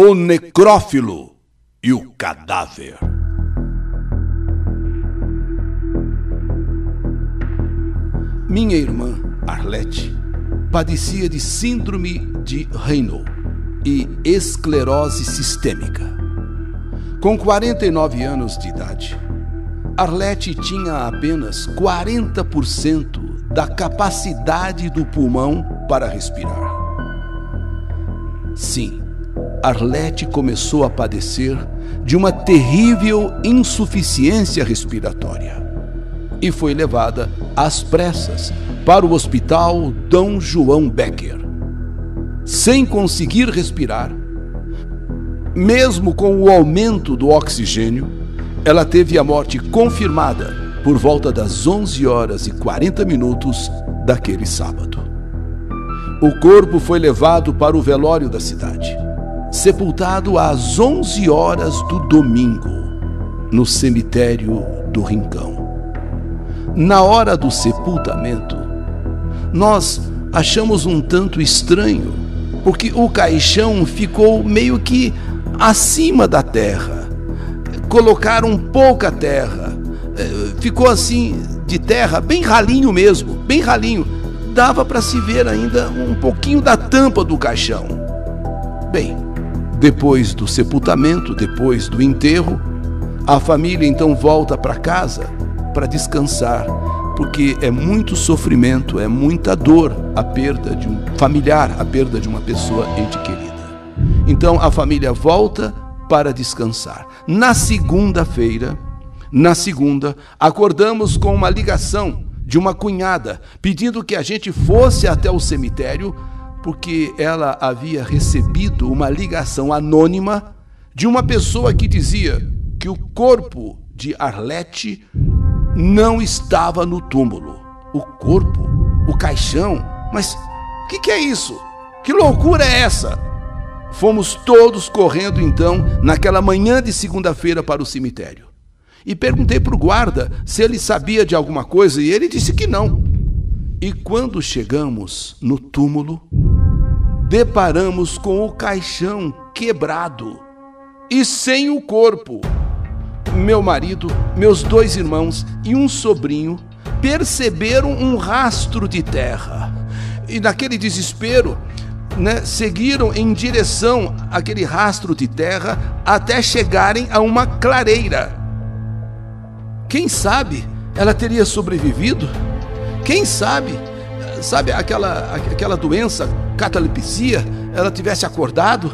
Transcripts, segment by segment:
o necrófilo e o cadáver. Minha irmã, Arlete, padecia de síndrome de Raynaud e esclerose sistêmica. Com 49 anos de idade, Arlete tinha apenas 40% da capacidade do pulmão para respirar. Sim, Arlete começou a padecer de uma terrível insuficiência respiratória e foi levada às pressas para o hospital Dom João Becker. Sem conseguir respirar, mesmo com o aumento do oxigênio, ela teve a morte confirmada por volta das 11 horas e 40 minutos daquele sábado. O corpo foi levado para o velório da cidade sepultado às 11 horas do domingo, no cemitério do Rincão. Na hora do sepultamento, nós achamos um tanto estranho, porque o caixão ficou meio que acima da terra. Colocaram pouca terra, eh, ficou assim de terra, bem ralinho mesmo, bem ralinho. Dava para se ver ainda um pouquinho da tampa do caixão. Bem, depois do sepultamento, depois do enterro, a família então volta para casa para descansar, porque é muito sofrimento, é muita dor a perda de um familiar, a perda de uma pessoa ente querida. Então a família volta para descansar. Na segunda-feira, na segunda, acordamos com uma ligação de uma cunhada pedindo que a gente fosse até o cemitério porque ela havia recebido uma ligação anônima de uma pessoa que dizia que o corpo de Arlete não estava no túmulo. O corpo, o caixão. Mas o que, que é isso? Que loucura é essa? Fomos todos correndo então, naquela manhã de segunda-feira, para o cemitério. E perguntei para o guarda se ele sabia de alguma coisa e ele disse que não. E quando chegamos no túmulo, deparamos com o caixão quebrado e sem o corpo. Meu marido, meus dois irmãos e um sobrinho perceberam um rastro de terra e, naquele desespero, né, seguiram em direção àquele rastro de terra até chegarem a uma clareira. Quem sabe ela teria sobrevivido? Quem sabe, sabe aquela, aquela doença, catalepsia, ela tivesse acordado?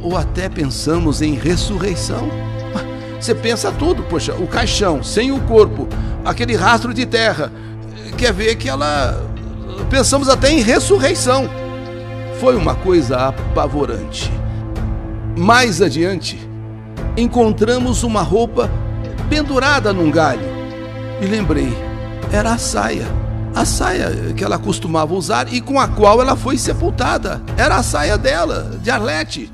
Ou até pensamos em ressurreição? Você pensa tudo, poxa, o caixão, sem o corpo, aquele rastro de terra, quer ver que ela. Pensamos até em ressurreição. Foi uma coisa apavorante. Mais adiante, encontramos uma roupa pendurada num galho. E lembrei, era a saia a saia que ela costumava usar e com a qual ela foi sepultada. Era a saia dela, de Arlete.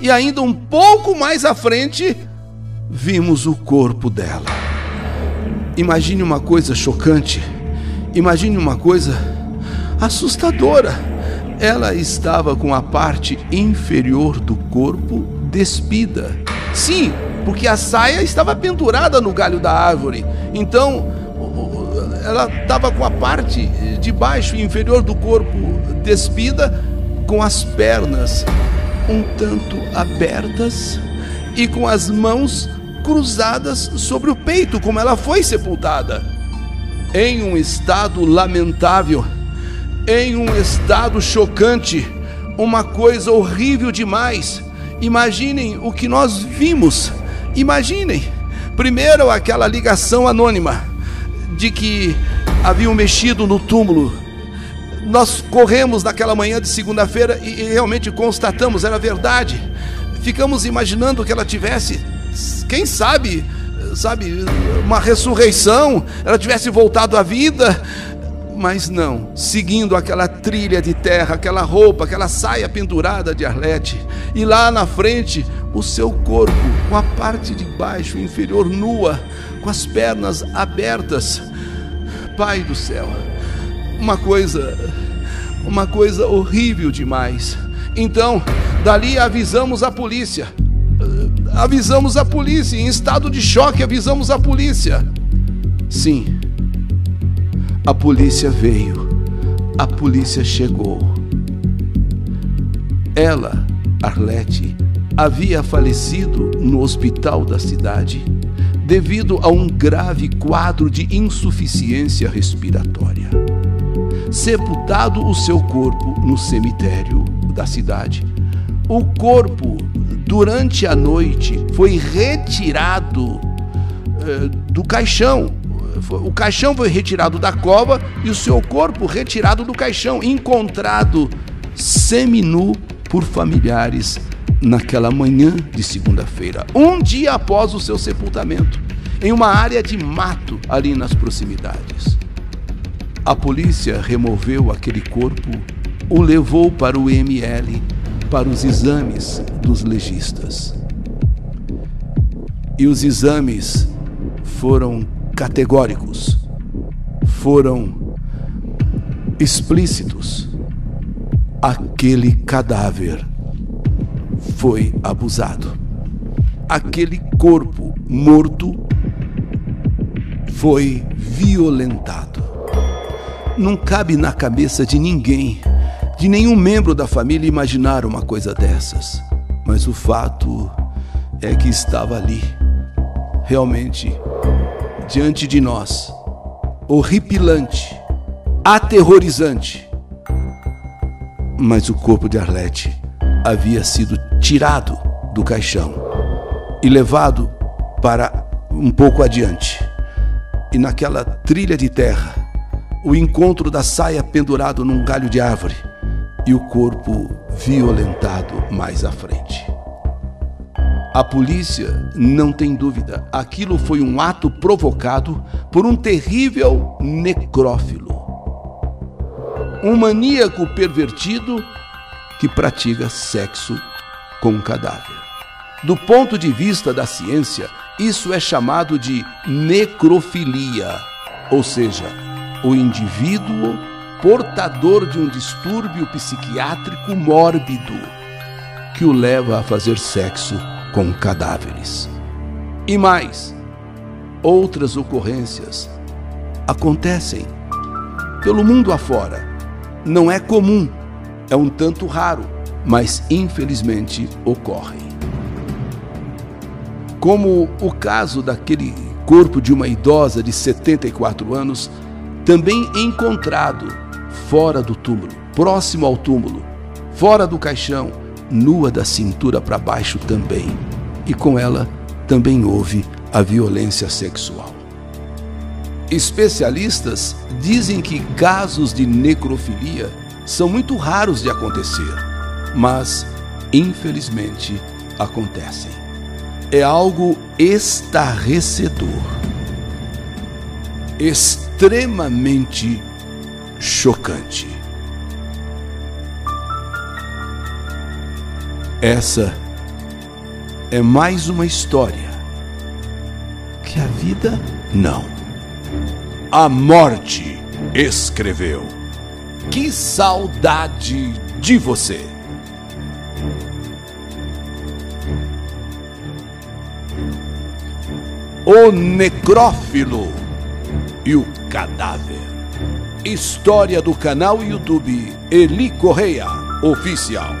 E ainda um pouco mais à frente, vimos o corpo dela. Imagine uma coisa chocante. Imagine uma coisa assustadora. Ela estava com a parte inferior do corpo despida. Sim, porque a saia estava pendurada no galho da árvore. Então, ela estava com a parte de baixo inferior do corpo despida, com as pernas um tanto abertas e com as mãos cruzadas sobre o peito, como ela foi sepultada. Em um estado lamentável, em um estado chocante, uma coisa horrível demais. Imaginem o que nós vimos. Imaginem. Primeiro, aquela ligação anônima de que haviam mexido no túmulo. Nós corremos naquela manhã de segunda-feira e, realmente constatamos, era verdade. Ficamos imaginando que ela tivesse, quem sabe, sabe, uma ressurreição, ela tivesse voltado à vida, mas não, seguindo aquela trilha de terra, aquela roupa, aquela saia pendurada de Arlete, e lá na frente o seu corpo, com a parte de baixo inferior nua, com as pernas abertas. Pai do céu, uma coisa, uma coisa horrível demais. Então, dali avisamos a polícia. Avisamos a polícia, em estado de choque, avisamos a polícia. Sim, a polícia veio, a polícia chegou. Ela, Arlete, havia falecido no hospital da cidade devido a um grave quadro de insuficiência respiratória. Sepultado o seu corpo no cemitério da cidade, o corpo, durante a noite, foi retirado eh, do caixão. O caixão foi retirado da cova e o seu corpo retirado do caixão, encontrado seminu por familiares naquela manhã de segunda-feira, um dia após o seu sepultamento, em uma área de mato ali nas proximidades. A polícia removeu aquele corpo, o levou para o ML para os exames dos legistas. E os exames foram categóricos, foram explícitos. Aquele cadáver foi abusado. Aquele corpo morto foi violentado. Não cabe na cabeça de ninguém, de nenhum membro da família, imaginar uma coisa dessas. Mas o fato é que estava ali, realmente, diante de nós, horripilante, aterrorizante. Mas o corpo de Arlete havia sido tirado do caixão e levado para um pouco adiante. E naquela trilha de terra, o encontro da saia pendurado num galho de árvore e o corpo violentado mais à frente. A polícia não tem dúvida, aquilo foi um ato provocado por um terrível necrófilo. Um maníaco pervertido que pratica sexo com um cadáver. Do ponto de vista da ciência, isso é chamado de necrofilia, ou seja, o indivíduo portador de um distúrbio psiquiátrico mórbido que o leva a fazer sexo com cadáveres. E mais, outras ocorrências acontecem pelo mundo afora. Não é comum é um tanto raro, mas infelizmente ocorre. Como o caso daquele corpo de uma idosa de 74 anos, também encontrado fora do túmulo, próximo ao túmulo, fora do caixão, nua da cintura para baixo também. E com ela também houve a violência sexual. Especialistas dizem que casos de necrofilia são muito raros de acontecer, mas infelizmente acontecem. É algo estarrecedor, extremamente chocante. Essa é mais uma história que a vida não. A morte escreveu. Que saudade de você! O necrófilo e o cadáver. História do canal YouTube Eli Correia Oficial.